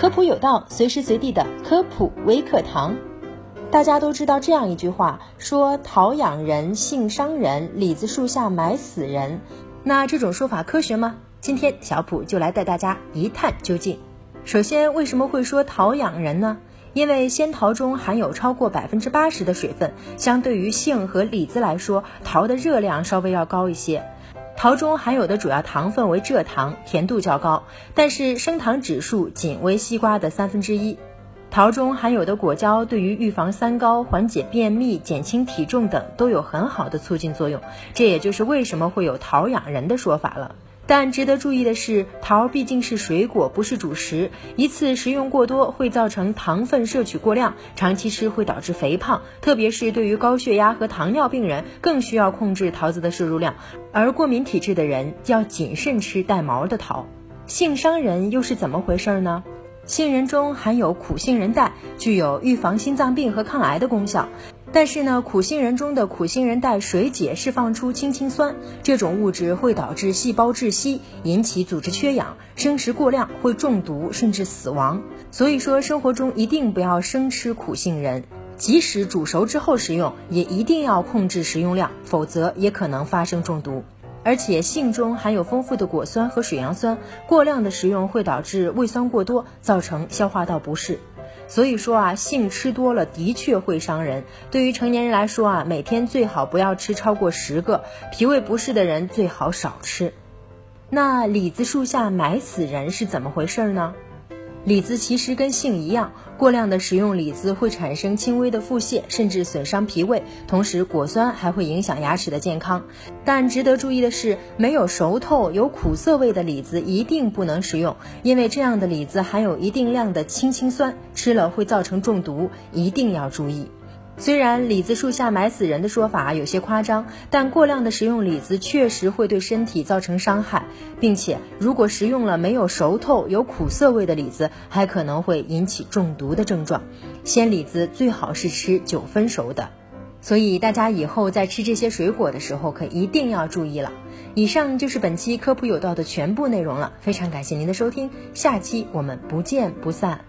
科普有道，随时随地的科普微课堂。大家都知道这样一句话，说桃养人，杏伤人，李子树下埋死人。那这种说法科学吗？今天小普就来带大家一探究竟。首先，为什么会说桃养人呢？因为仙桃中含有超过百分之八十的水分，相对于杏和李子来说，桃的热量稍微要高一些。桃中含有的主要糖分为蔗糖，甜度较高，但是升糖指数仅为西瓜的三分之一。桃中含有的果胶对于预防三高、缓解便秘、减轻体重等都有很好的促进作用，这也就是为什么会有桃养人的说法了。但值得注意的是，桃毕竟是水果，不是主食，一次食用过多会造成糖分摄取过量，长期吃会导致肥胖，特别是对于高血压和糖尿病人，更需要控制桃子的摄入量。而过敏体质的人要谨慎吃带毛的桃。杏伤人又是怎么回事呢？杏仁中含有苦杏仁带，具有预防心脏病和抗癌的功效。但是呢，苦杏仁中的苦杏仁带水解释放出氢氰酸，这种物质会导致细胞窒息，引起组织缺氧，生食过量会中毒甚至死亡。所以说，生活中一定不要生吃苦杏仁，即使煮熟之后食用，也一定要控制食用量，否则也可能发生中毒。而且杏中含有丰富的果酸和水杨酸，过量的食用会导致胃酸过多，造成消化道不适。所以说啊，杏吃多了的确会伤人。对于成年人来说啊，每天最好不要吃超过十个。脾胃不适的人最好少吃。那李子树下埋死人是怎么回事呢？李子其实跟杏一样，过量的食用李子会产生轻微的腹泻，甚至损伤脾胃，同时果酸还会影响牙齿的健康。但值得注意的是，没有熟透、有苦涩味的李子一定不能食用，因为这样的李子含有一定量的氢氰酸，吃了会造成中毒，一定要注意。虽然李子树下埋死人的说法有些夸张，但过量的食用李子确实会对身体造成伤害，并且如果食用了没有熟透、有苦涩味的李子，还可能会引起中毒的症状。鲜李子最好是吃九分熟的，所以大家以后在吃这些水果的时候可一定要注意了。以上就是本期科普有道的全部内容了，非常感谢您的收听，下期我们不见不散。